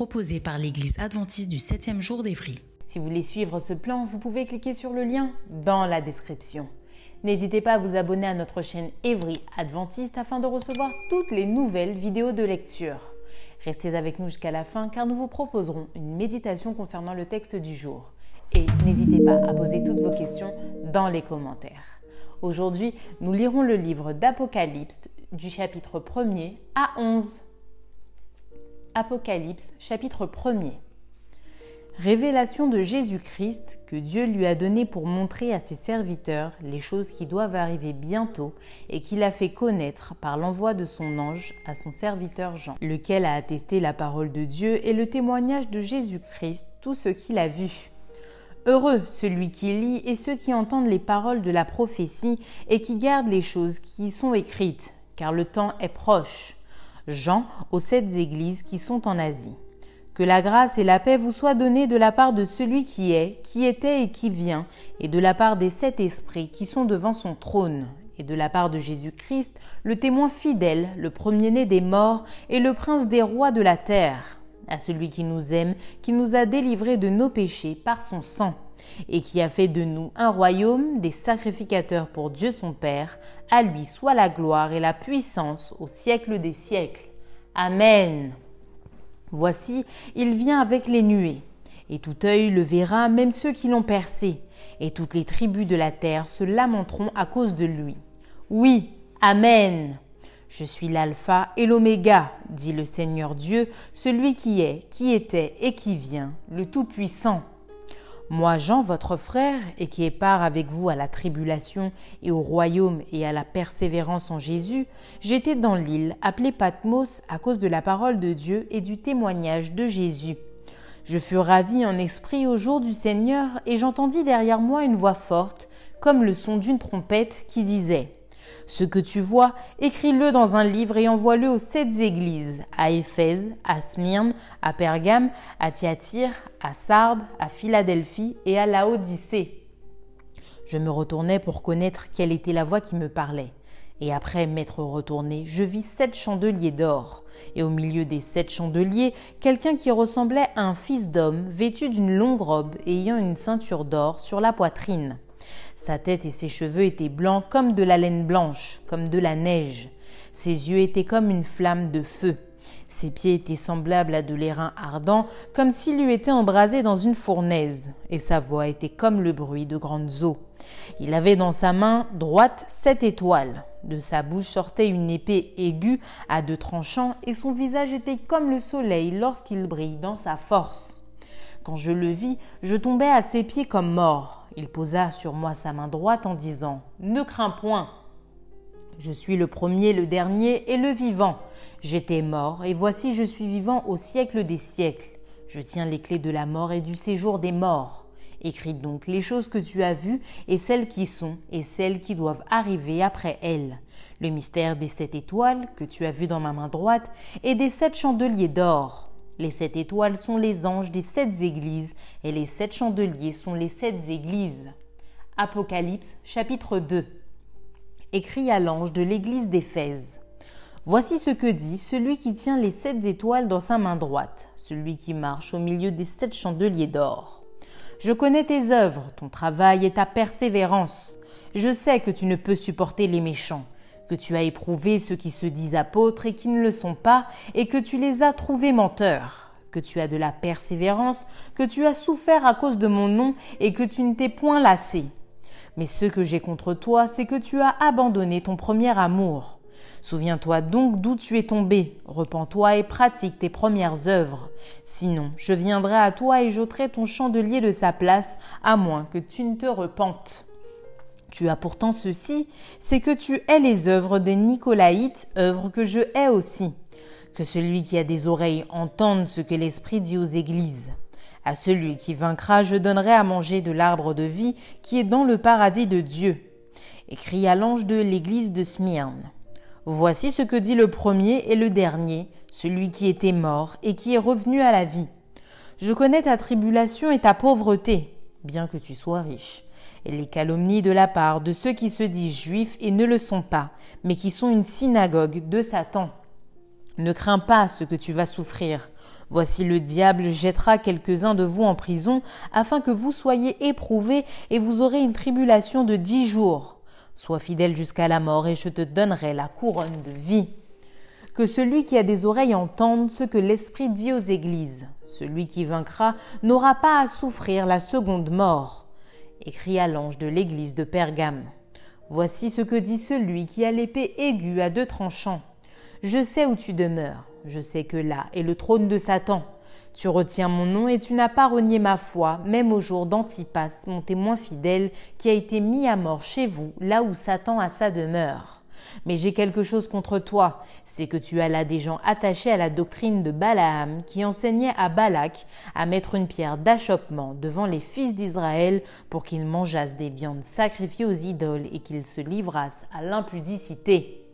Proposée par l'Église adventiste du 7e jour d'Évry. Si vous voulez suivre ce plan, vous pouvez cliquer sur le lien dans la description. N'hésitez pas à vous abonner à notre chaîne Évry Adventiste afin de recevoir toutes les nouvelles vidéos de lecture. Restez avec nous jusqu'à la fin car nous vous proposerons une méditation concernant le texte du jour. Et n'hésitez pas à poser toutes vos questions dans les commentaires. Aujourd'hui, nous lirons le livre d'Apocalypse du chapitre 1er à 11. Apocalypse chapitre 1er. Révélation de Jésus-Christ que Dieu lui a donné pour montrer à ses serviteurs les choses qui doivent arriver bientôt et qu'il a fait connaître par l'envoi de son ange à son serviteur Jean, lequel a attesté la parole de Dieu et le témoignage de Jésus-Christ, tout ce qu'il a vu. Heureux celui qui lit et ceux qui entendent les paroles de la prophétie et qui gardent les choses qui y sont écrites, car le temps est proche. Jean aux sept églises qui sont en Asie. Que la grâce et la paix vous soient données de la part de celui qui est, qui était et qui vient, et de la part des sept esprits qui sont devant son trône, et de la part de Jésus-Christ, le témoin fidèle, le premier-né des morts et le prince des rois de la terre, à celui qui nous aime, qui nous a délivrés de nos péchés par son sang, et qui a fait de nous un royaume des sacrificateurs pour Dieu son Père, à lui soit la gloire et la puissance au siècle des siècles. Amen. Voici, il vient avec les nuées, et tout œil le verra, même ceux qui l'ont percé, et toutes les tribus de la terre se lamenteront à cause de lui. Oui, Amen. Je suis l'alpha et l'oméga, dit le Seigneur Dieu, celui qui est, qui était et qui vient, le Tout-Puissant. Moi, Jean, votre frère, et qui est part avec vous à la tribulation et au royaume et à la persévérance en Jésus, j'étais dans l'île appelée Patmos à cause de la parole de Dieu et du témoignage de Jésus. Je fus ravi en esprit au jour du Seigneur, et j'entendis derrière moi une voix forte, comme le son d'une trompette, qui disait ce que tu vois, écris-le dans un livre et envoie-le aux sept églises, à Éphèse, à Smyrne, à Pergame, à Thyatire, à Sardes, à Philadelphie et à Laodicée. Je me retournai pour connaître quelle était la voix qui me parlait. Et après m'être retourné, je vis sept chandeliers d'or, et au milieu des sept chandeliers, quelqu'un qui ressemblait à un fils d'homme, vêtu d'une longue robe et ayant une ceinture d'or sur la poitrine. Sa tête et ses cheveux étaient blancs comme de la laine blanche, comme de la neige. Ses yeux étaient comme une flamme de feu. Ses pieds étaient semblables à de l'airain ardent, comme s'il eût été embrasé dans une fournaise, et sa voix était comme le bruit de grandes eaux. Il avait dans sa main droite sept étoiles. De sa bouche sortait une épée aiguë à deux tranchants, et son visage était comme le soleil lorsqu'il brille dans sa force. Quand je le vis, je tombai à ses pieds comme mort. Il posa sur moi sa main droite en disant Ne crains point. Je suis le premier, le dernier et le vivant. J'étais mort, et voici je suis vivant au siècle des siècles. Je tiens les clés de la mort et du séjour des morts. Écris donc les choses que tu as vues, et celles qui sont, et celles qui doivent arriver après elles. Le mystère des sept étoiles que tu as vues dans ma main droite, et des sept chandeliers d'or. Les sept étoiles sont les anges des sept églises et les sept chandeliers sont les sept églises. Apocalypse chapitre 2 Écrit à l'ange de l'église d'Éphèse. Voici ce que dit celui qui tient les sept étoiles dans sa main droite, celui qui marche au milieu des sept chandeliers d'or. Je connais tes œuvres, ton travail et ta persévérance. Je sais que tu ne peux supporter les méchants que tu as éprouvé ceux qui se disent apôtres et qui ne le sont pas, et que tu les as trouvés menteurs, que tu as de la persévérance, que tu as souffert à cause de mon nom, et que tu ne t'es point lassé. Mais ce que j'ai contre toi, c'est que tu as abandonné ton premier amour. Souviens-toi donc d'où tu es tombé, repens-toi et pratique tes premières œuvres. Sinon, je viendrai à toi et j'ôterai ton chandelier de sa place, à moins que tu ne te repentes. Tu as pourtant ceci, c'est que tu hais les œuvres des Nicolaïtes, œuvres que je hais aussi. Que celui qui a des oreilles entende ce que l'Esprit dit aux églises. À celui qui vaincra, je donnerai à manger de l'arbre de vie qui est dans le paradis de Dieu. Écrit à l'ange de l'église de Smyrne. Voici ce que dit le premier et le dernier, celui qui était mort et qui est revenu à la vie. Je connais ta tribulation et ta pauvreté, bien que tu sois riche, et les calomnies de la part de ceux qui se disent juifs et ne le sont pas, mais qui sont une synagogue de Satan. Ne crains pas ce que tu vas souffrir. Voici le diable jettera quelques-uns de vous en prison, afin que vous soyez éprouvés, et vous aurez une tribulation de dix jours. Sois fidèle jusqu'à la mort, et je te donnerai la couronne de vie. Que celui qui a des oreilles entende ce que l'Esprit dit aux églises. Celui qui vaincra n'aura pas à souffrir la seconde mort. Écrit à l'ange de l'église de Pergame. Voici ce que dit celui qui a l'épée aiguë à deux tranchants. Je sais où tu demeures, je sais que là est le trône de Satan. Tu retiens mon nom et tu n'as pas renié ma foi, même au jour d'Antipas, mon témoin fidèle, qui a été mis à mort chez vous, là où Satan a sa demeure. Mais j'ai quelque chose contre toi, c'est que tu as là des gens attachés à la doctrine de Balaam, qui enseignait à Balak à mettre une pierre d'achoppement devant les fils d'Israël pour qu'ils mangeassent des viandes sacrifiées aux idoles et qu'ils se livrassent à l'impudicité.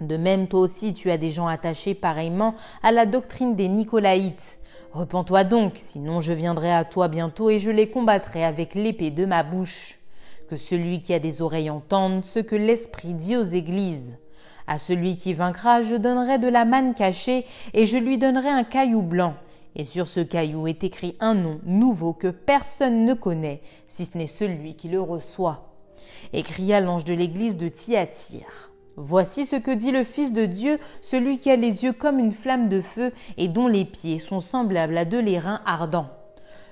De même, toi aussi, tu as des gens attachés pareillement à la doctrine des Nicolaïtes. Repens-toi donc, sinon je viendrai à toi bientôt et je les combattrai avec l'épée de ma bouche. Que celui qui a des oreilles entende ce que l'Esprit dit aux églises. À celui qui vaincra, je donnerai de la manne cachée et je lui donnerai un caillou blanc. Et sur ce caillou est écrit un nom nouveau que personne ne connaît, si ce n'est celui qui le reçoit. Et cria l'ange de l'église de Thyatire. Voici ce que dit le Fils de Dieu, celui qui a les yeux comme une flamme de feu et dont les pieds sont semblables à de l'airain ardent.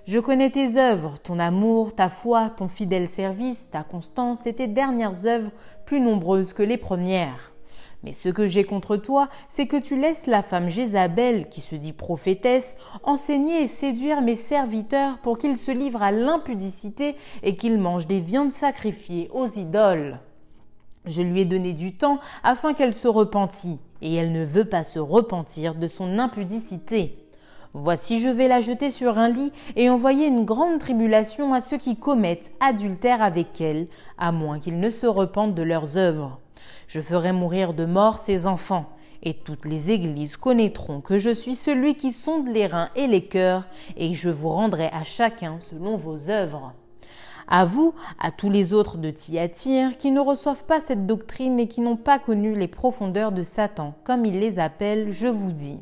Je connais tes œuvres, ton amour, ta foi, ton fidèle service, ta constance et tes dernières œuvres plus nombreuses que les premières. Mais ce que j'ai contre toi, c'est que tu laisses la femme Jézabel, qui se dit prophétesse, enseigner et séduire mes serviteurs pour qu'ils se livrent à l'impudicité et qu'ils mangent des viandes sacrifiées aux idoles. Je lui ai donné du temps afin qu'elle se repentît, et elle ne veut pas se repentir de son impudicité. Voici je vais la jeter sur un lit et envoyer une grande tribulation à ceux qui commettent adultère avec elle, à moins qu'ils ne se repentent de leurs œuvres. Je ferai mourir de mort ses enfants, et toutes les églises connaîtront que je suis celui qui sonde les reins et les cœurs, et je vous rendrai à chacun selon vos œuvres. À vous, à tous les autres de Thyatire, qui ne reçoivent pas cette doctrine et qui n'ont pas connu les profondeurs de Satan, comme il les appelle, je vous dis.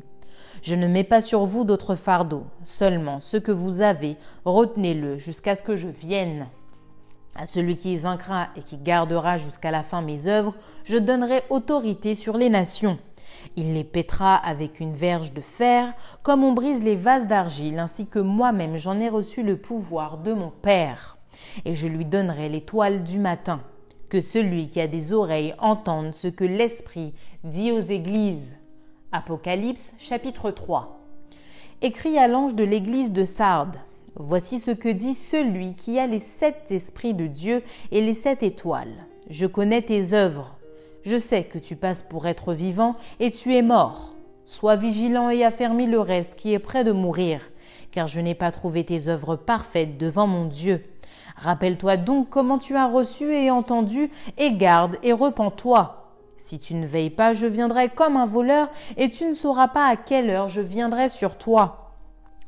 Je ne mets pas sur vous d'autres fardeaux, seulement ce que vous avez, retenez-le jusqu'à ce que je vienne. À celui qui vaincra et qui gardera jusqu'à la fin mes œuvres, je donnerai autorité sur les nations. Il les pètera avec une verge de fer, comme on brise les vases d'argile, ainsi que moi-même j'en ai reçu le pouvoir de mon Père et je lui donnerai l'étoile du matin. Que celui qui a des oreilles entende ce que l'Esprit dit aux églises. Apocalypse chapitre 3. Écrit à l'ange de l'église de Sardes. Voici ce que dit celui qui a les sept esprits de Dieu et les sept étoiles. Je connais tes œuvres. Je sais que tu passes pour être vivant et tu es mort. Sois vigilant et affermis le reste qui est près de mourir, car je n'ai pas trouvé tes œuvres parfaites devant mon Dieu. Rappelle-toi donc comment tu as reçu et entendu, et garde et repens-toi. Si tu ne veilles pas, je viendrai comme un voleur, et tu ne sauras pas à quelle heure je viendrai sur toi.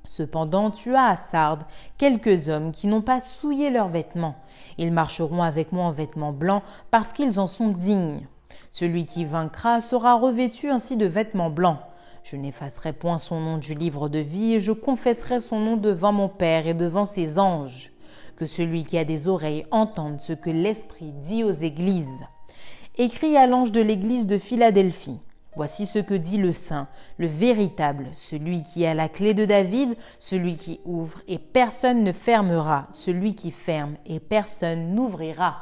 Cependant, tu as à Sardes quelques hommes qui n'ont pas souillé leurs vêtements. Ils marcheront avec moi en vêtements blancs parce qu'ils en sont dignes. Celui qui vaincra sera revêtu ainsi de vêtements blancs. Je n'effacerai point son nom du livre de vie et je confesserai son nom devant mon Père et devant ses anges que celui qui a des oreilles entende ce que l'Esprit dit aux églises. Écrit à l'ange de l'église de Philadelphie. Voici ce que dit le Saint, le véritable, celui qui a la clé de David, celui qui ouvre et personne ne fermera, celui qui ferme et personne n'ouvrira.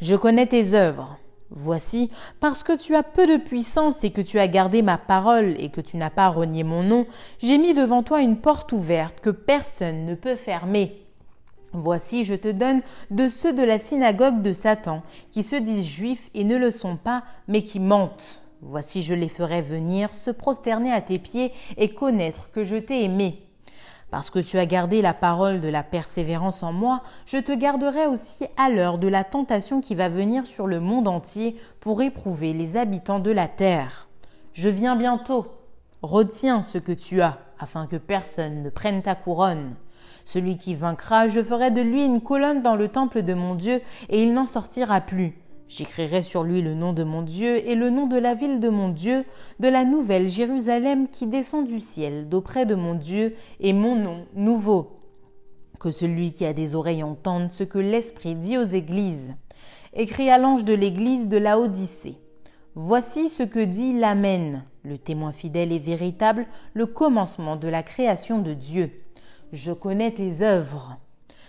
Je connais tes œuvres. Voici, parce que tu as peu de puissance et que tu as gardé ma parole et que tu n'as pas renié mon nom, j'ai mis devant toi une porte ouverte que personne ne peut fermer. Voici, je te donne de ceux de la synagogue de Satan, qui se disent juifs et ne le sont pas, mais qui mentent. Voici, je les ferai venir, se prosterner à tes pieds et connaître que je t'ai aimé. Parce que tu as gardé la parole de la persévérance en moi, je te garderai aussi à l'heure de la tentation qui va venir sur le monde entier pour éprouver les habitants de la terre. Je viens bientôt. Retiens ce que tu as, afin que personne ne prenne ta couronne. Celui qui vaincra, je ferai de lui une colonne dans le temple de mon Dieu, et il n'en sortira plus. J'écrirai sur lui le nom de mon Dieu et le nom de la ville de mon Dieu, de la nouvelle Jérusalem qui descend du ciel d'auprès de mon Dieu, et mon nom nouveau. Que celui qui a des oreilles entende ce que l'Esprit dit aux églises. Écrit à l'ange de l'église de la Odyssée. Voici ce que dit l'Amen, le témoin fidèle et véritable, le commencement de la création de Dieu. Je connais tes œuvres.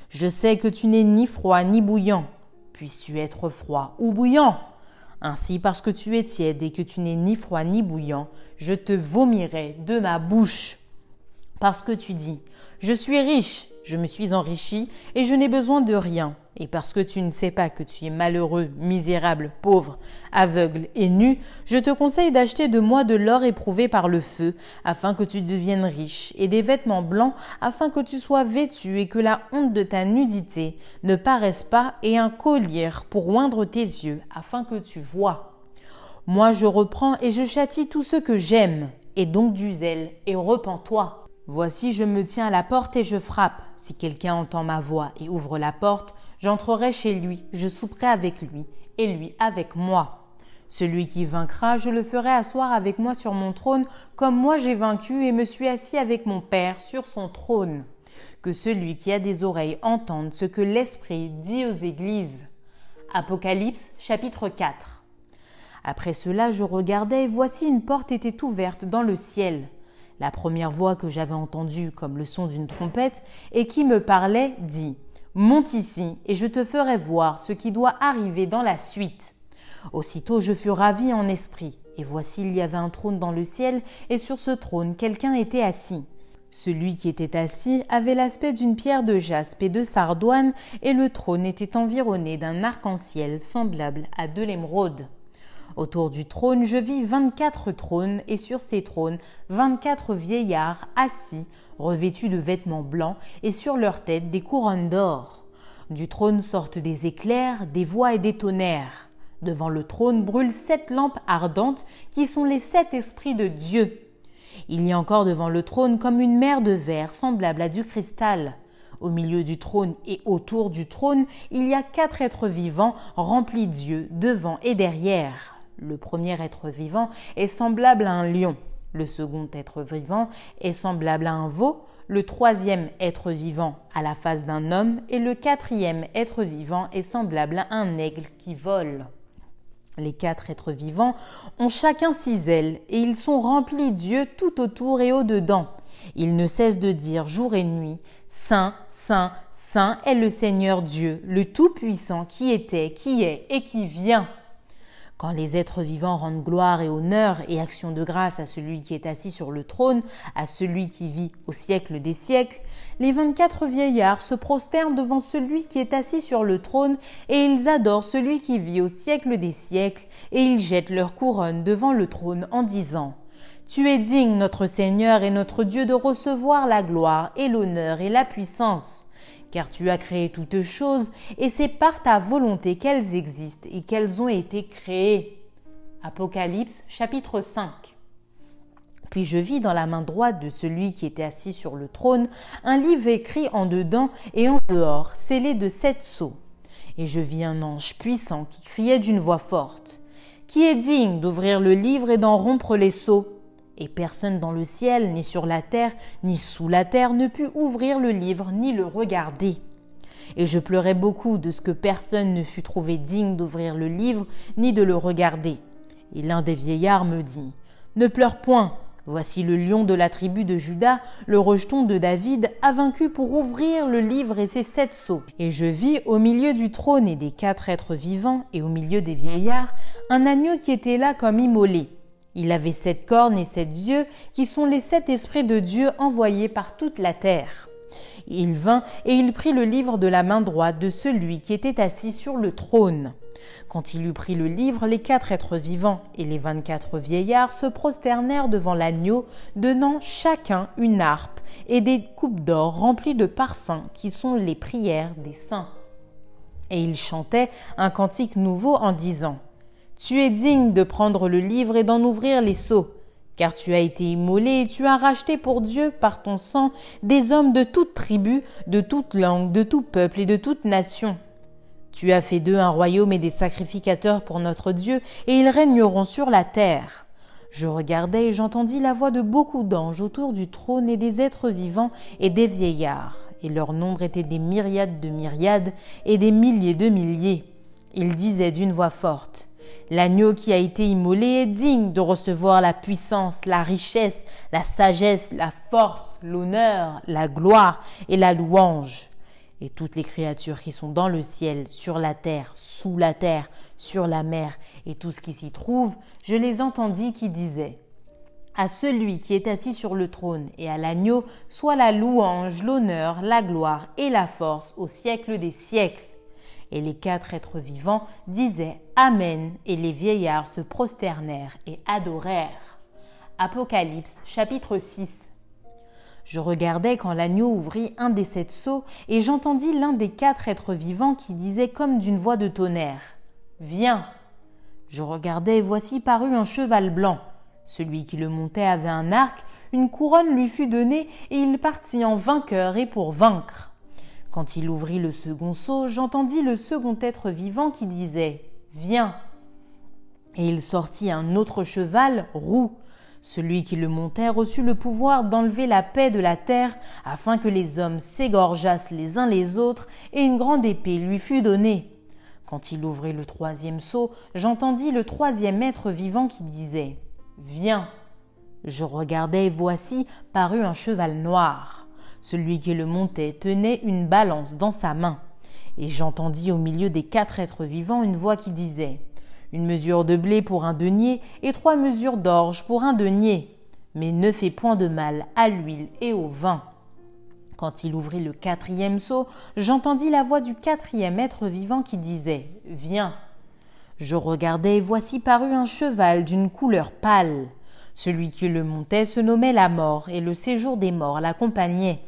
Je sais que tu n'es ni froid ni bouillant. Puisses-tu être froid ou bouillant? Ainsi, parce que tu es tiède et que tu n'es ni froid ni bouillant, je te vomirai de ma bouche. Parce que tu dis, je suis riche, je me suis enrichi et je n'ai besoin de rien et parce que tu ne sais pas que tu es malheureux, misérable, pauvre, aveugle et nu, je te conseille d'acheter de moi de l'or éprouvé par le feu, afin que tu deviennes riche, et des vêtements blancs, afin que tu sois vêtu et que la honte de ta nudité ne paraisse pas, et un collier pour oindre tes yeux, afin que tu vois. Moi je reprends et je châtie tous ceux que j'aime, et donc du zèle, et repens-toi. Voici, je me tiens à la porte et je frappe. Si quelqu'un entend ma voix et ouvre la porte, j'entrerai chez lui, je souperai avec lui, et lui avec moi. Celui qui vaincra, je le ferai asseoir avec moi sur mon trône, comme moi j'ai vaincu et me suis assis avec mon Père sur son trône. Que celui qui a des oreilles entende ce que l'Esprit dit aux églises. Apocalypse chapitre 4. Après cela, je regardais et voici une porte était ouverte dans le ciel. La première voix que j'avais entendue comme le son d'une trompette et qui me parlait dit Monte ici et je te ferai voir ce qui doit arriver dans la suite. Aussitôt je fus ravi en esprit, et voici il y avait un trône dans le ciel, et sur ce trône quelqu'un était assis. Celui qui était assis avait l'aspect d'une pierre de jaspe et de sardoine, et le trône était environné d'un arc-en-ciel semblable à de l'émeraude. Autour du trône, je vis vingt-quatre trônes, et sur ces trônes, vingt-quatre vieillards assis, revêtus de vêtements blancs, et sur leurs têtes des couronnes d'or. Du trône sortent des éclairs, des voix et des tonnerres. Devant le trône brûlent sept lampes ardentes, qui sont les sept esprits de Dieu. Il y a encore devant le trône comme une mer de verre semblable à du cristal. Au milieu du trône et autour du trône, il y a quatre êtres vivants remplis d'yeux devant et derrière. Le premier être vivant est semblable à un lion, le second être vivant est semblable à un veau, le troisième être vivant à la face d'un homme et le quatrième être vivant est semblable à un aigle qui vole. Les quatre êtres vivants ont chacun six ailes et ils sont remplis d'yeux tout autour et au-dedans. Ils ne cessent de dire jour et nuit Saint, Saint, Saint est le Seigneur Dieu, le Tout-Puissant qui était, qui est et qui vient. Quand les êtres vivants rendent gloire et honneur et action de grâce à celui qui est assis sur le trône, à celui qui vit au siècle des siècles, les vingt-quatre vieillards se prosternent devant celui qui est assis sur le trône, et ils adorent celui qui vit au siècle des siècles, et ils jettent leur couronne devant le trône en disant Tu es digne, notre Seigneur et notre Dieu, de recevoir la gloire et l'honneur et la puissance car tu as créé toutes choses, et c'est par ta volonté qu'elles existent et qu'elles ont été créées. Apocalypse chapitre 5. Puis je vis dans la main droite de celui qui était assis sur le trône un livre écrit en dedans et en dehors, scellé de sept sceaux. Et je vis un ange puissant qui criait d'une voix forte. Qui est digne d'ouvrir le livre et d'en rompre les sceaux? Et personne dans le ciel, ni sur la terre, ni sous la terre ne put ouvrir le livre, ni le regarder. Et je pleurais beaucoup de ce que personne ne fut trouvé digne d'ouvrir le livre, ni de le regarder. Et l'un des vieillards me dit, Ne pleure point, Voici le lion de la tribu de Judas, le rejeton de David, a vaincu pour ouvrir le livre et ses sept sceaux. Et je vis au milieu du trône et des quatre êtres vivants, et au milieu des vieillards, un agneau qui était là comme immolé. Il avait sept cornes et sept yeux, qui sont les sept esprits de Dieu envoyés par toute la terre. Il vint et il prit le livre de la main droite de celui qui était assis sur le trône. Quand il eut pris le livre, les quatre êtres vivants et les vingt-quatre vieillards se prosternèrent devant l'agneau, donnant chacun une harpe et des coupes d'or remplies de parfums qui sont les prières des saints. Et ils chantaient un cantique nouveau en disant Tu es digne de prendre le livre et d'en ouvrir les sceaux, car tu as été immolé et tu as racheté pour Dieu par ton sang des hommes de toute tribu, de toute langue, de tout peuple et de toute nation tu as fait d'eux un royaume et des sacrificateurs pour notre Dieu, et ils régneront sur la terre. Je regardai et j'entendis la voix de beaucoup d'anges autour du trône et des êtres vivants et des vieillards, et leur nombre était des myriades de myriades et des milliers de milliers. Ils disaient d'une voix forte, L'agneau qui a été immolé est digne de recevoir la puissance, la richesse, la sagesse, la force, l'honneur, la gloire et la louange et toutes les créatures qui sont dans le ciel, sur la terre, sous la terre, sur la mer, et tout ce qui s'y trouve, je les entendis qui disaient À celui qui est assis sur le trône et à l'agneau, soit la louange, l'honneur, la gloire et la force au siècle des siècles. Et les quatre êtres vivants disaient Amen, et les vieillards se prosternèrent et adorèrent. Apocalypse chapitre 6 je regardais quand l'agneau ouvrit un des sept seaux, et j'entendis l'un des quatre êtres vivants qui disait comme d'une voix de tonnerre Viens Je regardais, et voici parut un cheval blanc. Celui qui le montait avait un arc, une couronne lui fut donnée, et il partit en vainqueur et pour vaincre. Quand il ouvrit le second seau, j'entendis le second être vivant qui disait Viens Et il sortit un autre cheval roux. Celui qui le montait reçut le pouvoir d'enlever la paix de la terre, afin que les hommes s'égorgeassent les uns les autres, et une grande épée lui fut donnée. Quand il ouvrit le troisième seau, j'entendis le troisième être vivant qui disait Viens. Je regardai, et voici parut un cheval noir. Celui qui le montait tenait une balance dans sa main. Et j'entendis au milieu des quatre êtres vivants une voix qui disait une mesure de blé pour un denier et trois mesures d'orge pour un denier. Mais ne fais point de mal à l'huile et au vin. Quand il ouvrit le quatrième seau, j'entendis la voix du quatrième être vivant qui disait Viens. Je regardai et voici parut un cheval d'une couleur pâle. Celui qui le montait se nommait la mort, et le séjour des morts l'accompagnait.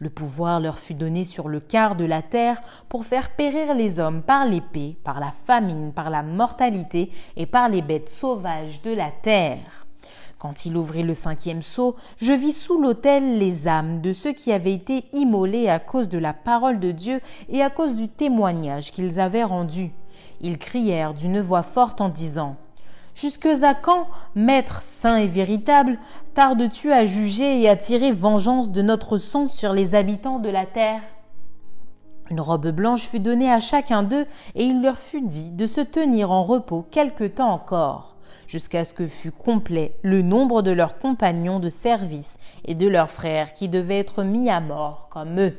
Le pouvoir leur fut donné sur le quart de la terre pour faire périr les hommes par l'épée, par la famine, par la mortalité et par les bêtes sauvages de la terre. Quand il ouvrit le cinquième sceau, je vis sous l'autel les âmes de ceux qui avaient été immolés à cause de la parole de Dieu et à cause du témoignage qu'ils avaient rendu. Ils crièrent d'une voix forte en disant Jusque à quand, Maître saint et véritable, tardes-tu à juger et à tirer vengeance de notre sang sur les habitants de la terre? Une robe blanche fut donnée à chacun d'eux, et il leur fut dit de se tenir en repos quelque temps encore, jusqu'à ce que fût complet le nombre de leurs compagnons de service et de leurs frères qui devaient être mis à mort comme eux.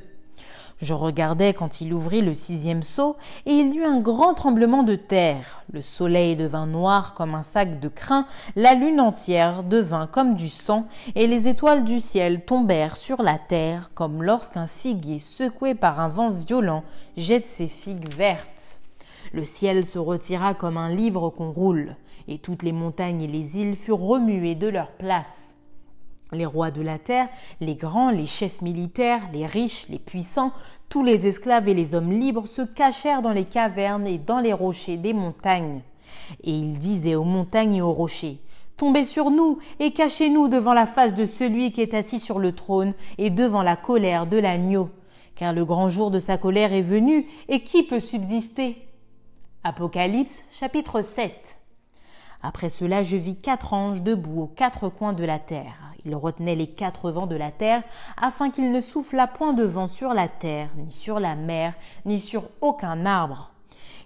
Je regardais quand il ouvrit le sixième seau, et il y eut un grand tremblement de terre. Le soleil devint noir comme un sac de crin, la lune entière devint comme du sang, et les étoiles du ciel tombèrent sur la terre, comme lorsqu'un figuier secoué par un vent violent jette ses figues vertes. Le ciel se retira comme un livre qu'on roule, et toutes les montagnes et les îles furent remuées de leur place. Les rois de la terre, les grands, les chefs militaires, les riches, les puissants, tous les esclaves et les hommes libres se cachèrent dans les cavernes et dans les rochers des montagnes. Et ils disaient aux montagnes et aux rochers, Tombez sur nous et cachez-nous devant la face de celui qui est assis sur le trône et devant la colère de l'agneau, car le grand jour de sa colère est venu, et qui peut subsister? Apocalypse chapitre 7 Après cela je vis quatre anges debout aux quatre coins de la terre il retenait les quatre vents de la terre, afin qu'il ne soufflât point de vent sur la terre, ni sur la mer, ni sur aucun arbre.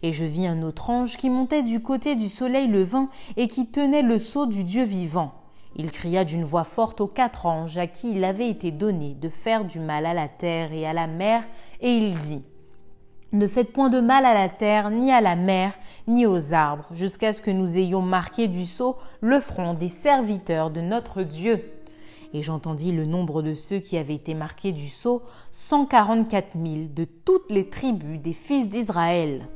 Et je vis un autre ange qui montait du côté du soleil levant et qui tenait le sceau du Dieu vivant. Il cria d'une voix forte aux quatre anges à qui il avait été donné de faire du mal à la terre et à la mer, et il dit Ne faites point de mal à la terre, ni à la mer, ni aux arbres, jusqu'à ce que nous ayons marqué du sceau le front des serviteurs de notre Dieu. Et j'entendis le nombre de ceux qui avaient été marqués du sceau, cent quarante-quatre mille de toutes les tribus des fils d'Israël.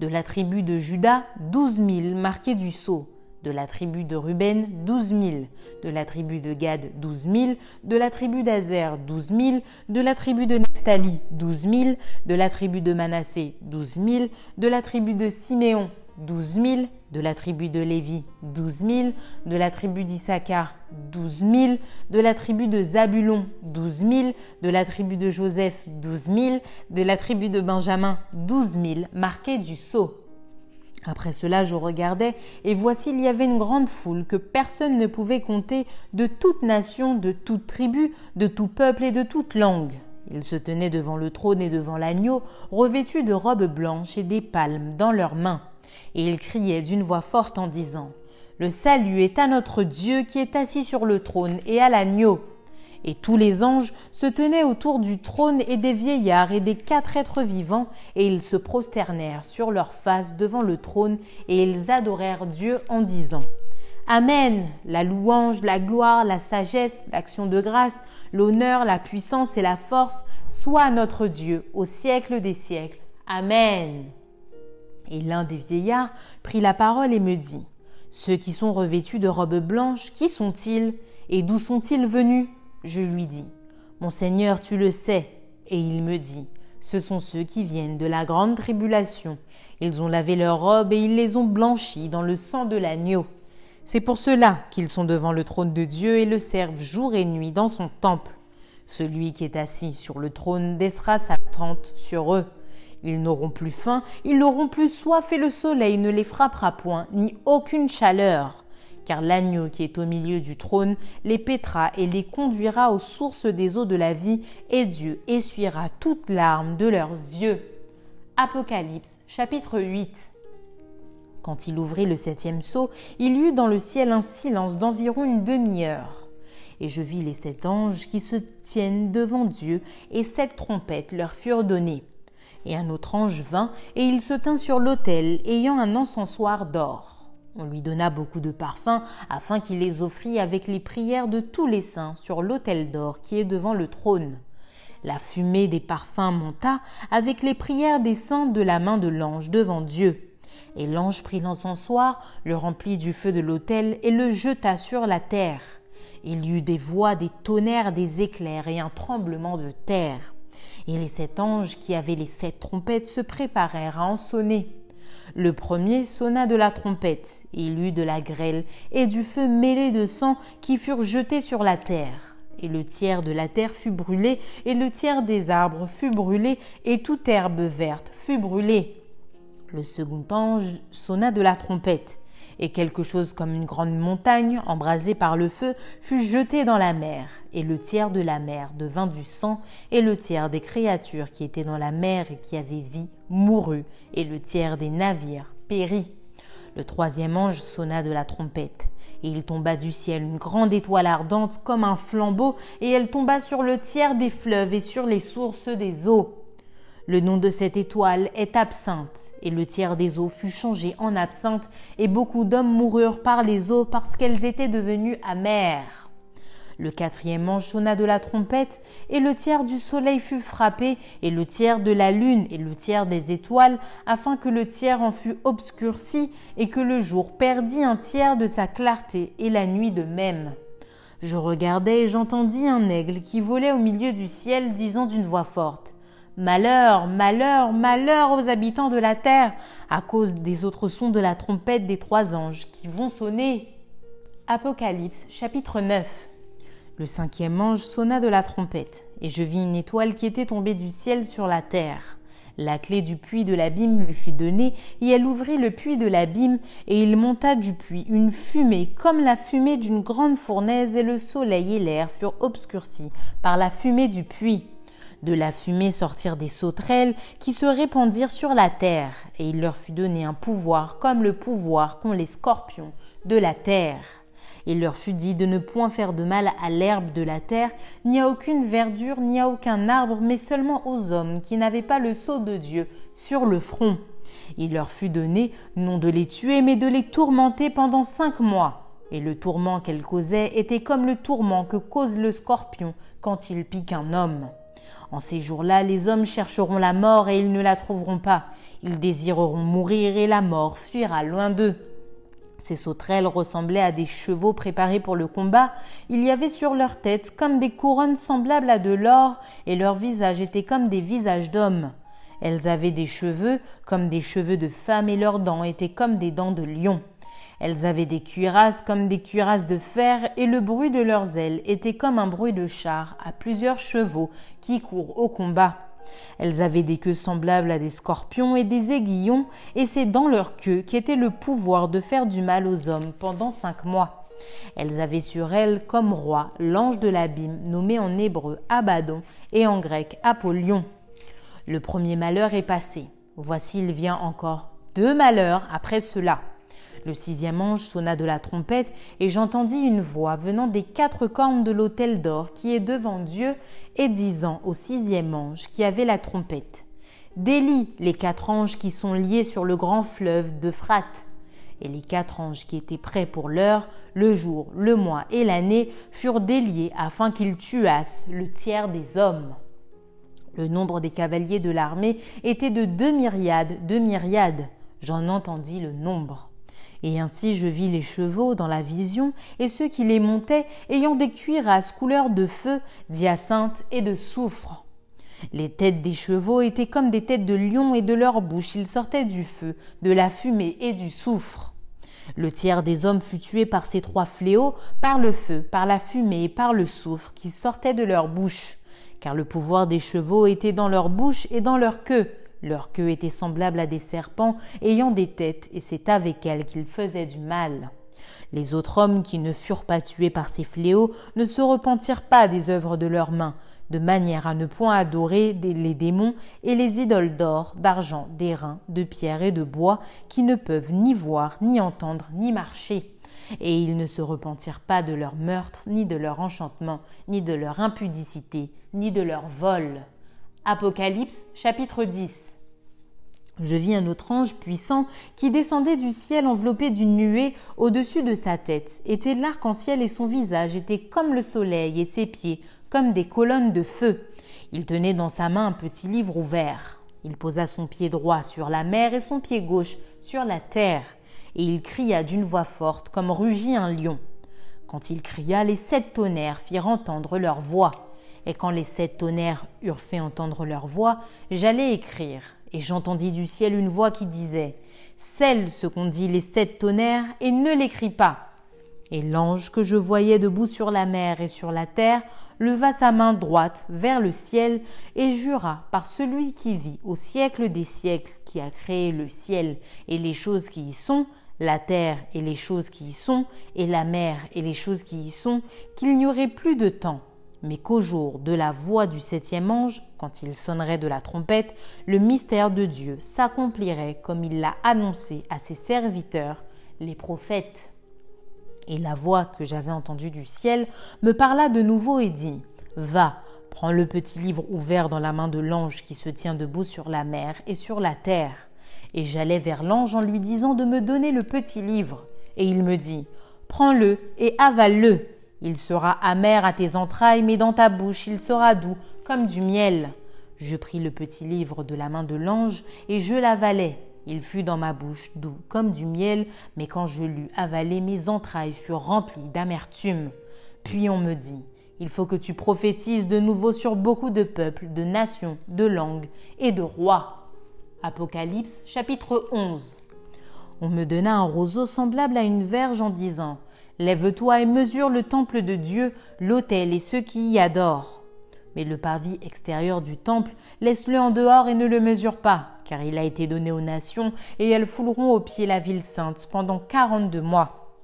De la tribu de Juda, douze mille marqués du sceau de la tribu de Ruben, douze mille, de la tribu de Gad, douze mille, de la tribu d'Azer, douze mille, de la tribu de Nephtali, douze mille, de la tribu de Manassé, douze mille, de la tribu de Siméon, douze mille, de la tribu de Lévi, douze mille, de la tribu d'Issachar, douze mille, de la tribu de Zabulon, douze mille, de la tribu de Joseph, douze mille, de la tribu de Benjamin, douze mille, marqués du sceau. Après cela, je regardais, et voici il y avait une grande foule que personne ne pouvait compter, de toute nation, de toute tribu, de tout peuple et de toute langue. Ils se tenaient devant le trône et devant l'agneau, revêtus de robes blanches et des palmes dans leurs mains. Et ils criaient d'une voix forte en disant Le salut est à notre Dieu qui est assis sur le trône et à l'agneau. Et tous les anges se tenaient autour du trône et des vieillards et des quatre êtres vivants, et ils se prosternèrent sur leurs faces devant le trône, et ils adorèrent Dieu en disant Amen. La louange, la gloire, la sagesse, l'action de grâce, l'honneur, la puissance et la force soient notre Dieu au siècle des siècles. Amen. Et l'un des vieillards prit la parole et me dit Ceux qui sont revêtus de robes blanches, qui sont-ils Et d'où sont-ils venus? Je lui dis, Mon Seigneur, tu le sais. Et il me dit, Ce sont ceux qui viennent de la grande tribulation. Ils ont lavé leurs robes et ils les ont blanchies dans le sang de l'agneau. C'est pour cela qu'ils sont devant le trône de Dieu et le servent jour et nuit dans son temple. Celui qui est assis sur le trône laissera sa tente sur eux. Ils n'auront plus faim, ils n'auront plus soif et le soleil ne les frappera point, ni aucune chaleur car l'agneau qui est au milieu du trône les pétera et les conduira aux sources des eaux de la vie, et Dieu essuiera toutes larmes de leurs yeux. Apocalypse chapitre 8 Quand il ouvrit le septième sceau, il y eut dans le ciel un silence d'environ une demi-heure. Et je vis les sept anges qui se tiennent devant Dieu, et sept trompettes leur furent données. Et un autre ange vint, et il se tint sur l'autel, ayant un encensoir d'or. On lui donna beaucoup de parfums afin qu'il les offrît avec les prières de tous les saints sur l'autel d'or qui est devant le trône. La fumée des parfums monta avec les prières des saints de la main de l'ange devant Dieu. Et l'ange prit l'encensoir, le remplit du feu de l'autel et le jeta sur la terre. Il y eut des voix, des tonnerres, des éclairs et un tremblement de terre. Et les sept anges qui avaient les sept trompettes se préparèrent à en sonner. Le premier sonna de la trompette, il eut de la grêle et du feu mêlé de sang qui furent jetés sur la terre. Et le tiers de la terre fut brûlé, et le tiers des arbres fut brûlé, et toute herbe verte fut brûlée. Le second ange sonna de la trompette, et quelque chose comme une grande montagne, embrasée par le feu, fut jeté dans la mer, et le tiers de la mer devint du sang, et le tiers des créatures qui étaient dans la mer et qui avaient vie mourut, et le tiers des navires périt. Le troisième ange sonna de la trompette, et il tomba du ciel une grande étoile ardente comme un flambeau, et elle tomba sur le tiers des fleuves et sur les sources des eaux. Le nom de cette étoile est absinthe, et le tiers des eaux fut changé en absinthe, et beaucoup d'hommes moururent par les eaux parce qu'elles étaient devenues amères. Le quatrième ange sonna de la trompette, et le tiers du soleil fut frappé, et le tiers de la lune, et le tiers des étoiles, afin que le tiers en fût obscurci, et que le jour perdit un tiers de sa clarté, et la nuit de même. Je regardai et j'entendis un aigle qui volait au milieu du ciel, disant d'une voix forte Malheur, malheur, malheur aux habitants de la terre, à cause des autres sons de la trompette des trois anges qui vont sonner. Apocalypse chapitre 9 Le cinquième ange sonna de la trompette, et je vis une étoile qui était tombée du ciel sur la terre. La clé du puits de l'abîme lui fut donnée, et elle ouvrit le puits de l'abîme, et il monta du puits une fumée comme la fumée d'une grande fournaise, et le soleil et l'air furent obscurcis par la fumée du puits. De la fumée sortirent des sauterelles qui se répandirent sur la terre, et il leur fut donné un pouvoir comme le pouvoir qu'ont les scorpions de la terre. Il leur fut dit de ne point faire de mal à l'herbe de la terre, ni à aucune verdure, ni à aucun arbre, mais seulement aux hommes qui n'avaient pas le sceau de Dieu sur le front. Il leur fut donné non de les tuer, mais de les tourmenter pendant cinq mois. Et le tourment qu'elle causait était comme le tourment que cause le scorpion quand il pique un homme. En ces jours-là, les hommes chercheront la mort et ils ne la trouveront pas. Ils désireront mourir et la mort fuira loin d'eux. Ces sauterelles ressemblaient à des chevaux préparés pour le combat. Il y avait sur leurs têtes comme des couronnes semblables à de l'or, et leurs visages étaient comme des visages d'hommes. Elles avaient des cheveux comme des cheveux de femmes, et leurs dents étaient comme des dents de lion. Elles avaient des cuirasses comme des cuirasses de fer, et le bruit de leurs ailes était comme un bruit de char à plusieurs chevaux qui courent au combat. Elles avaient des queues semblables à des scorpions et des aiguillons, et c'est dans leur queue qu'était le pouvoir de faire du mal aux hommes pendant cinq mois. Elles avaient sur elles comme roi l'ange de l'abîme, nommé en hébreu Abaddon et en grec Apollyon. Le premier malheur est passé. Voici il vient encore deux malheurs après cela. Le sixième ange sonna de la trompette, et j'entendis une voix venant des quatre cornes de l'autel d'or qui est devant Dieu, et disant au sixième ange qui avait la trompette Délie les quatre anges qui sont liés sur le grand fleuve d'Euphrate. Et les quatre anges qui étaient prêts pour l'heure, le jour, le mois et l'année, furent déliés afin qu'ils tuassent le tiers des hommes. Le nombre des cavaliers de l'armée était de deux myriades de myriades. J'en entendis le nombre. Et ainsi je vis les chevaux dans la vision, et ceux qui les montaient ayant des cuirasses couleur de feu, d'hyacinthe et de soufre. Les têtes des chevaux étaient comme des têtes de lions, et de leur bouche il sortait du feu, de la fumée et du soufre. Le tiers des hommes fut tué par ces trois fléaux, par le feu, par la fumée et par le soufre qui sortait de leur bouche, car le pouvoir des chevaux était dans leur bouche et dans leur queue, leur queue était semblable à des serpents ayant des têtes, et c'est avec elles qu'ils faisaient du mal. Les autres hommes qui ne furent pas tués par ces fléaux ne se repentirent pas des œuvres de leurs mains, de manière à ne point adorer les démons et les idoles d'or, d'argent, d'airain, de pierre et de bois, qui ne peuvent ni voir, ni entendre, ni marcher. Et ils ne se repentirent pas de leur meurtre, ni de leur enchantement, ni de leur impudicité, ni de leur vol. Apocalypse chapitre 10 Je vis un autre ange puissant qui descendait du ciel enveloppé d'une nuée au-dessus de sa tête. Était l'arc-en-ciel et son visage était comme le soleil et ses pieds comme des colonnes de feu. Il tenait dans sa main un petit livre ouvert. Il posa son pied droit sur la mer et son pied gauche sur la terre. Et il cria d'une voix forte comme rugit un lion. Quand il cria, les sept tonnerres firent entendre leur voix. Et quand les sept tonnerres eurent fait entendre leur voix, j'allais écrire, et j'entendis du ciel une voix qui disait Scelle ce qu'ont dit les sept tonnerres, et ne l'écris pas. Et l'ange que je voyais debout sur la mer et sur la terre leva sa main droite vers le ciel et jura par celui qui vit au siècle des siècles, qui a créé le ciel et les choses qui y sont, la terre et les choses qui y sont, et la mer et les choses qui y sont, qu'il n'y aurait plus de temps mais qu'au jour de la voix du septième ange, quand il sonnerait de la trompette, le mystère de Dieu s'accomplirait comme il l'a annoncé à ses serviteurs, les prophètes. Et la voix que j'avais entendue du ciel me parla de nouveau et dit Va, prends le petit livre ouvert dans la main de l'ange qui se tient debout sur la mer et sur la terre. Et j'allai vers l'ange en lui disant de me donner le petit livre. Et il me dit Prends-le et avale-le il sera amer à tes entrailles, mais dans ta bouche il sera doux comme du miel. Je pris le petit livre de la main de l'ange et je l'avalai. Il fut dans ma bouche doux comme du miel, mais quand je l'eus avalé, mes entrailles furent remplies d'amertume. Puis on me dit Il faut que tu prophétises de nouveau sur beaucoup de peuples, de nations, de langues et de rois. Apocalypse chapitre 11. On me donna un roseau semblable à une verge en disant Lève-toi et mesure le temple de Dieu, l'autel et ceux qui y adorent. Mais le parvis extérieur du temple, laisse-le en dehors et ne le mesure pas, car il a été donné aux nations, et elles fouleront au pied la ville sainte pendant quarante-deux mois.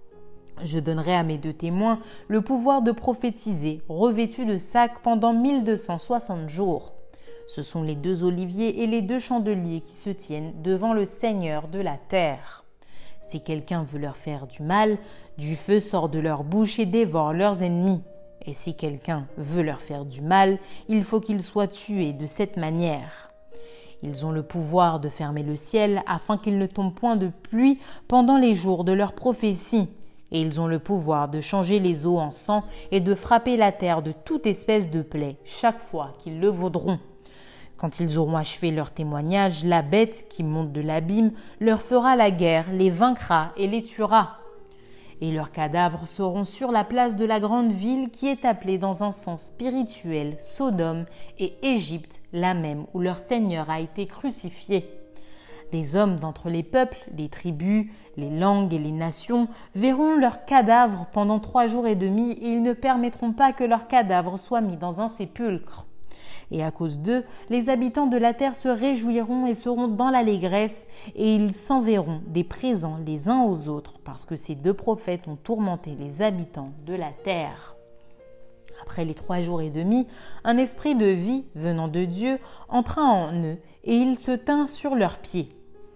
Je donnerai à mes deux témoins le pouvoir de prophétiser, revêtus de sacs pendant mille deux cent soixante jours. Ce sont les deux oliviers et les deux chandeliers qui se tiennent devant le Seigneur de la terre. Si quelqu'un veut leur faire du mal, du feu sort de leur bouche et dévore leurs ennemis. Et si quelqu'un veut leur faire du mal, il faut qu'ils soient tués de cette manière. Ils ont le pouvoir de fermer le ciel afin qu'il ne tombe point de pluie pendant les jours de leur prophétie. Et ils ont le pouvoir de changer les eaux en sang et de frapper la terre de toute espèce de plaie chaque fois qu'ils le vaudront. Quand ils auront achevé leur témoignage, la bête qui monte de l'abîme leur fera la guerre, les vaincra et les tuera. Et leurs cadavres seront sur la place de la grande ville qui est appelée dans un sens spirituel Sodome et Égypte, la même où leur Seigneur a été crucifié. Les hommes d'entre les peuples, les tribus, les langues et les nations verront leurs cadavres pendant trois jours et demi et ils ne permettront pas que leurs cadavres soient mis dans un sépulcre et à cause d'eux, les habitants de la terre se réjouiront et seront dans l'allégresse, et ils s'enverront des présents les uns aux autres, parce que ces deux prophètes ont tourmenté les habitants de la terre. Après les trois jours et demi, un esprit de vie venant de Dieu entra en eux, et ils se tinrent sur leurs pieds.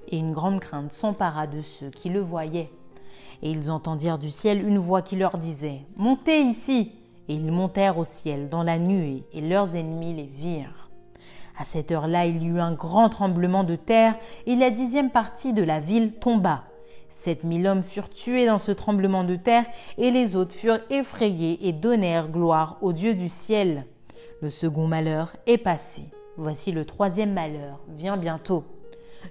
Et une grande crainte s'empara de ceux qui le voyaient. Et ils entendirent du ciel une voix qui leur disait Montez ici et ils montèrent au ciel dans la nuée, et leurs ennemis les virent. À cette heure-là, il y eut un grand tremblement de terre, et la dixième partie de la ville tomba. Sept mille hommes furent tués dans ce tremblement de terre, et les autres furent effrayés et donnèrent gloire au Dieu du ciel. Le second malheur est passé. Voici le troisième malheur vient bientôt.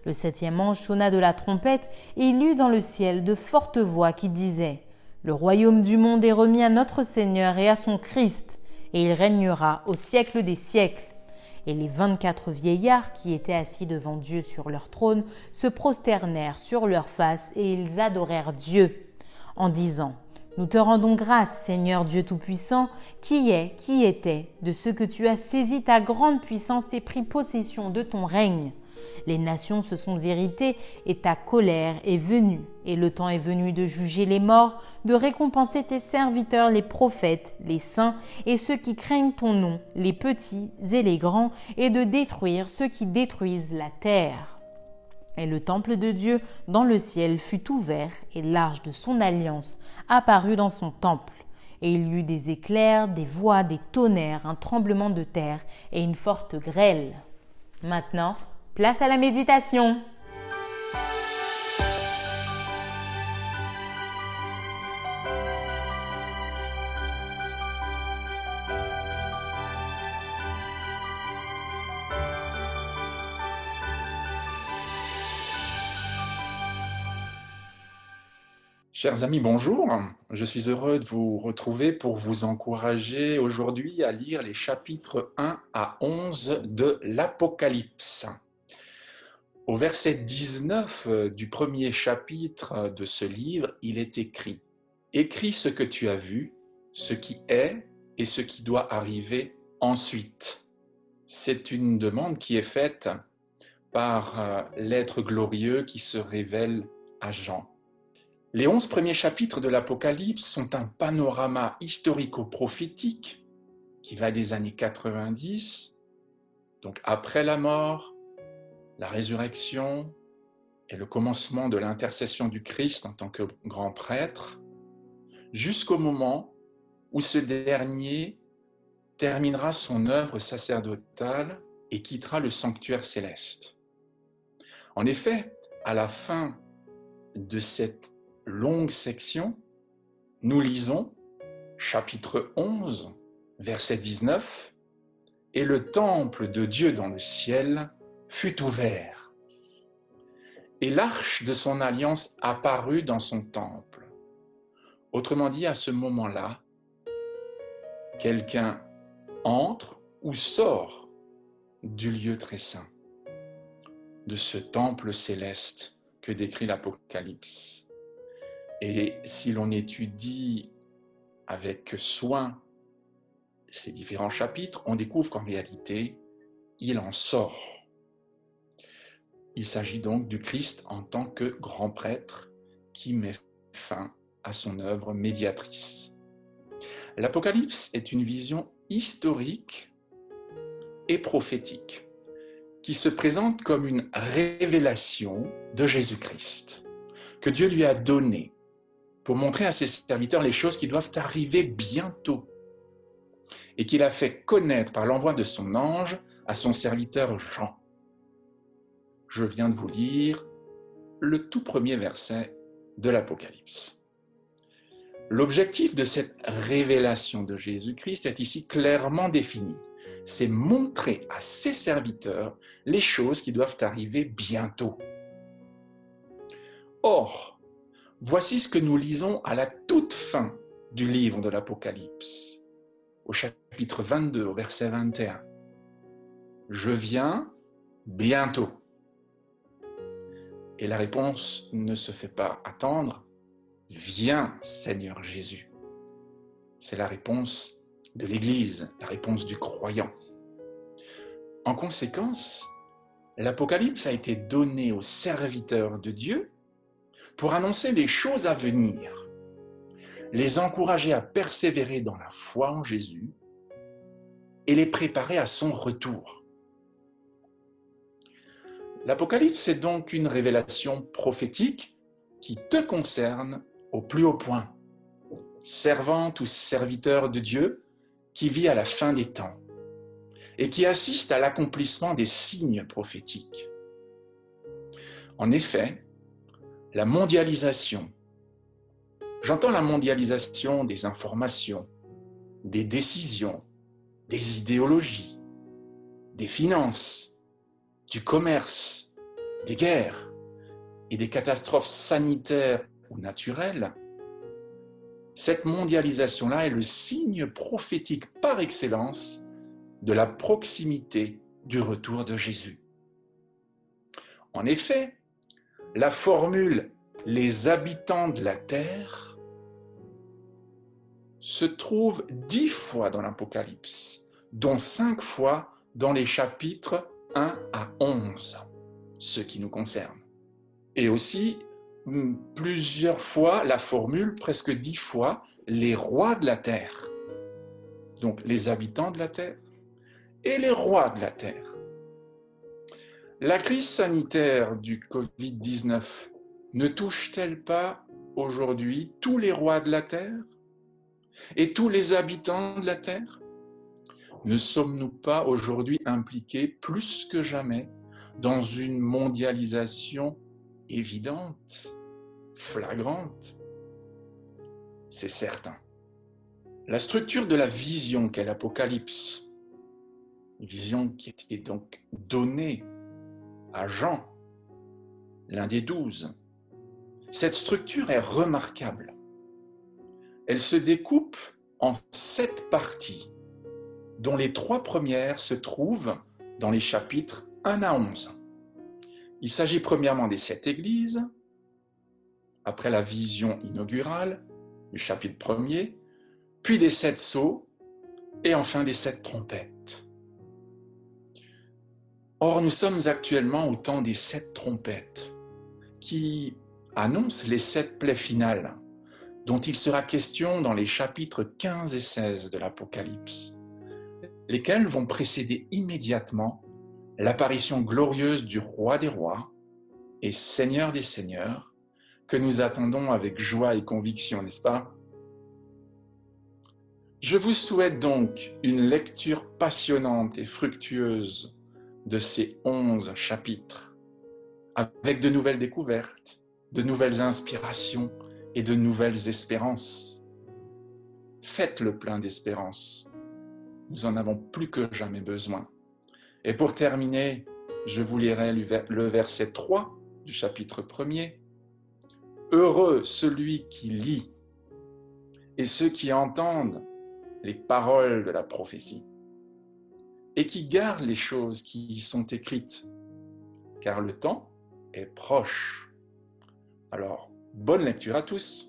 Le septième ange sonna de la trompette, et il eut dans le ciel de fortes voix qui disaient le royaume du monde est remis à notre Seigneur et à son Christ, et il régnera au siècle des siècles. Et les vingt-quatre vieillards qui étaient assis devant Dieu sur leur trône se prosternèrent sur leurs faces et ils adorèrent Dieu, en disant Nous te rendons grâce, Seigneur Dieu Tout-Puissant, qui est, qui était, de ce que tu as saisi ta grande puissance et pris possession de ton règne. Les nations se sont irritées et ta colère est venue. Et le temps est venu de juger les morts, de récompenser tes serviteurs, les prophètes, les saints et ceux qui craignent ton nom, les petits et les grands, et de détruire ceux qui détruisent la terre. Et le temple de Dieu dans le ciel fut ouvert, et l'arche de son alliance apparut dans son temple. Et il y eut des éclairs, des voix, des tonnerres, un tremblement de terre et une forte grêle. Maintenant, Place à la méditation. Chers amis, bonjour. Je suis heureux de vous retrouver pour vous encourager aujourd'hui à lire les chapitres 1 à 11 de l'Apocalypse. Au verset 19 euh, du premier chapitre de ce livre, il est écrit Écris ce que tu as vu, ce qui est et ce qui doit arriver ensuite. C'est une demande qui est faite par euh, l'être glorieux qui se révèle à Jean. Les onze premiers chapitres de l'Apocalypse sont un panorama historico-prophétique qui va des années 90, donc après la mort, la résurrection et le commencement de l'intercession du Christ en tant que grand prêtre, jusqu'au moment où ce dernier terminera son œuvre sacerdotale et quittera le sanctuaire céleste. En effet, à la fin de cette longue section, nous lisons chapitre 11, verset 19, Et le temple de Dieu dans le ciel fut ouvert, et l'arche de son alliance apparut dans son temple. Autrement dit, à ce moment-là, quelqu'un entre ou sort du lieu très saint, de ce temple céleste que décrit l'Apocalypse. Et si l'on étudie avec soin ces différents chapitres, on découvre qu'en réalité, il en sort il s'agit donc du Christ en tant que grand prêtre qui met fin à son œuvre médiatrice. L'Apocalypse est une vision historique et prophétique qui se présente comme une révélation de Jésus-Christ, que Dieu lui a donné pour montrer à ses serviteurs les choses qui doivent arriver bientôt et qu'il a fait connaître par l'envoi de son ange à son serviteur Jean. Je viens de vous lire le tout premier verset de l'Apocalypse. L'objectif de cette révélation de Jésus-Christ est ici clairement défini. C'est montrer à ses serviteurs les choses qui doivent arriver bientôt. Or, voici ce que nous lisons à la toute fin du livre de l'Apocalypse, au chapitre 22, au verset 21. Je viens bientôt. Et la réponse ne se fait pas attendre. Viens, Seigneur Jésus. C'est la réponse de l'Église, la réponse du croyant. En conséquence, l'Apocalypse a été donné aux serviteurs de Dieu pour annoncer les choses à venir, les encourager à persévérer dans la foi en Jésus et les préparer à son retour. L'Apocalypse est donc une révélation prophétique qui te concerne au plus haut point. Servante ou serviteur de Dieu qui vit à la fin des temps et qui assiste à l'accomplissement des signes prophétiques. En effet, la mondialisation, j'entends la mondialisation des informations, des décisions, des idéologies, des finances, du commerce, des guerres et des catastrophes sanitaires ou naturelles, cette mondialisation-là est le signe prophétique par excellence de la proximité du retour de Jésus. En effet, la formule les habitants de la terre se trouve dix fois dans l'Apocalypse, dont cinq fois dans les chapitres 1 à 11, ce qui nous concerne. Et aussi, mm, plusieurs fois, la formule, presque dix fois, les rois de la terre. Donc les habitants de la terre et les rois de la terre. La crise sanitaire du Covid-19 ne touche-t-elle pas aujourd'hui tous les rois de la terre et tous les habitants de la terre? Ne sommes-nous pas aujourd'hui impliqués plus que jamais dans une mondialisation évidente, flagrante? C'est certain. La structure de la vision qu'est l'Apocalypse, vision qui était donc donnée à Jean, l'un des douze, cette structure est remarquable. Elle se découpe en sept parties dont les trois premières se trouvent dans les chapitres 1 à 11. Il s'agit premièrement des sept églises, après la vision inaugurale du chapitre premier, puis des sept sceaux, et enfin des sept trompettes. Or, nous sommes actuellement au temps des sept trompettes, qui annoncent les sept plaies finales, dont il sera question dans les chapitres 15 et 16 de l'Apocalypse lesquels vont précéder immédiatement l'apparition glorieuse du roi des rois et seigneur des seigneurs que nous attendons avec joie et conviction, n'est-ce pas? Je vous souhaite donc une lecture passionnante et fructueuse de ces onze chapitres, avec de nouvelles découvertes, de nouvelles inspirations et de nouvelles espérances. Faites le plein d'espérance nous en avons plus que jamais besoin. Et pour terminer, je vous lirai le verset 3 du chapitre 1er. Heureux celui qui lit et ceux qui entendent les paroles de la prophétie et qui gardent les choses qui y sont écrites, car le temps est proche. Alors, bonne lecture à tous.